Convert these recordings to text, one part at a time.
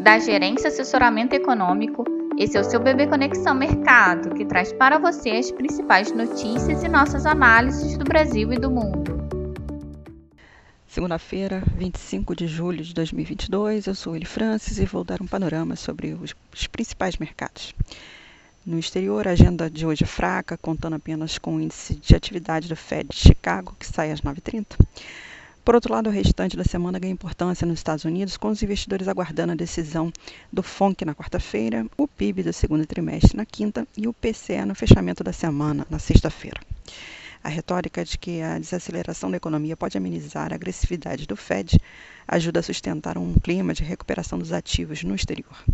da Gerência Assessoramento Econômico. Esse é o seu Bebê Conexão Mercado, que traz para você as principais notícias e nossas análises do Brasil e do mundo. Segunda-feira, 25 de julho de 2022, eu sou Eli Francis e vou dar um panorama sobre os, os principais mercados. No exterior, a agenda de hoje é fraca, contando apenas com o índice de atividade do Fed de Chicago, que sai às 9h30. Por outro lado, o restante da semana ganha importância nos Estados Unidos, com os investidores aguardando a decisão do FONC na quarta-feira, o PIB do segundo trimestre na quinta e o PCE no fechamento da semana, na sexta-feira. A retórica de que a desaceleração da economia pode amenizar a agressividade do Fed ajuda a sustentar um clima de recuperação dos ativos no exterior.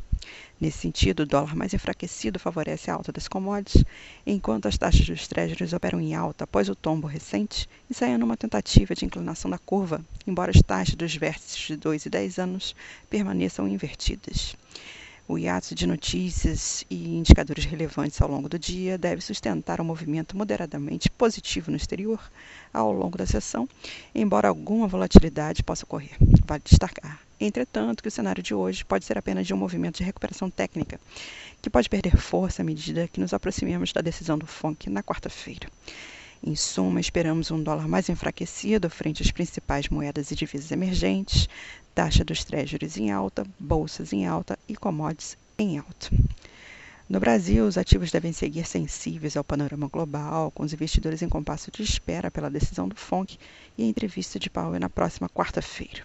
Nesse sentido, o dólar mais enfraquecido favorece a alta das commodities, enquanto as taxas dos treasuries operam em alta após o tombo recente e saem numa tentativa de inclinação da curva, embora as taxas dos vértices de 2 e 10 anos permaneçam invertidas. O hiato de notícias e indicadores relevantes ao longo do dia deve sustentar um movimento moderadamente positivo no exterior ao longo da sessão, embora alguma volatilidade possa ocorrer. Vale destacar, entretanto, que o cenário de hoje pode ser apenas de um movimento de recuperação técnica, que pode perder força à medida que nos aproximemos da decisão do FONC na quarta-feira. Em suma, esperamos um dólar mais enfraquecido frente às principais moedas e divisas emergentes, taxa dos treasuries em alta, bolsas em alta e commodities em alta. No Brasil, os ativos devem seguir sensíveis ao panorama global, com os investidores em compasso de espera pela decisão do FONC e a entrevista de Powell na próxima quarta-feira.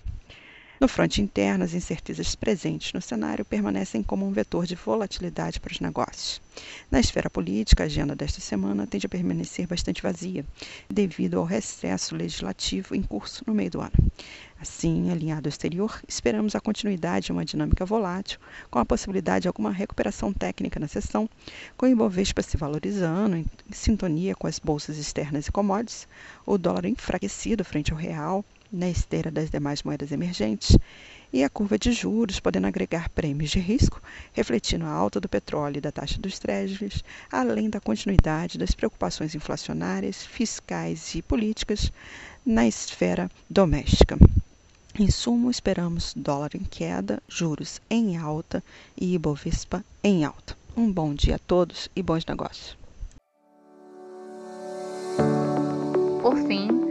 No fronte interno, as incertezas presentes no cenário permanecem como um vetor de volatilidade para os negócios. Na esfera política, a agenda desta semana tende a permanecer bastante vazia, devido ao recesso legislativo em curso no meio do ano. Assim, alinhado ao exterior, esperamos a continuidade de uma dinâmica volátil, com a possibilidade de alguma recuperação técnica na sessão, com o Ibovespa se valorizando em sintonia com as bolsas externas e commodities, o dólar enfraquecido frente ao real, na esteira das demais moedas emergentes e a curva de juros podendo agregar prêmios de risco, refletindo a alta do petróleo e da taxa dos treasuries, além da continuidade das preocupações inflacionárias, fiscais e políticas na esfera doméstica. Em sumo, esperamos dólar em queda, juros em alta e Ibovespa em alta. Um bom dia a todos e bons negócios. Por fim,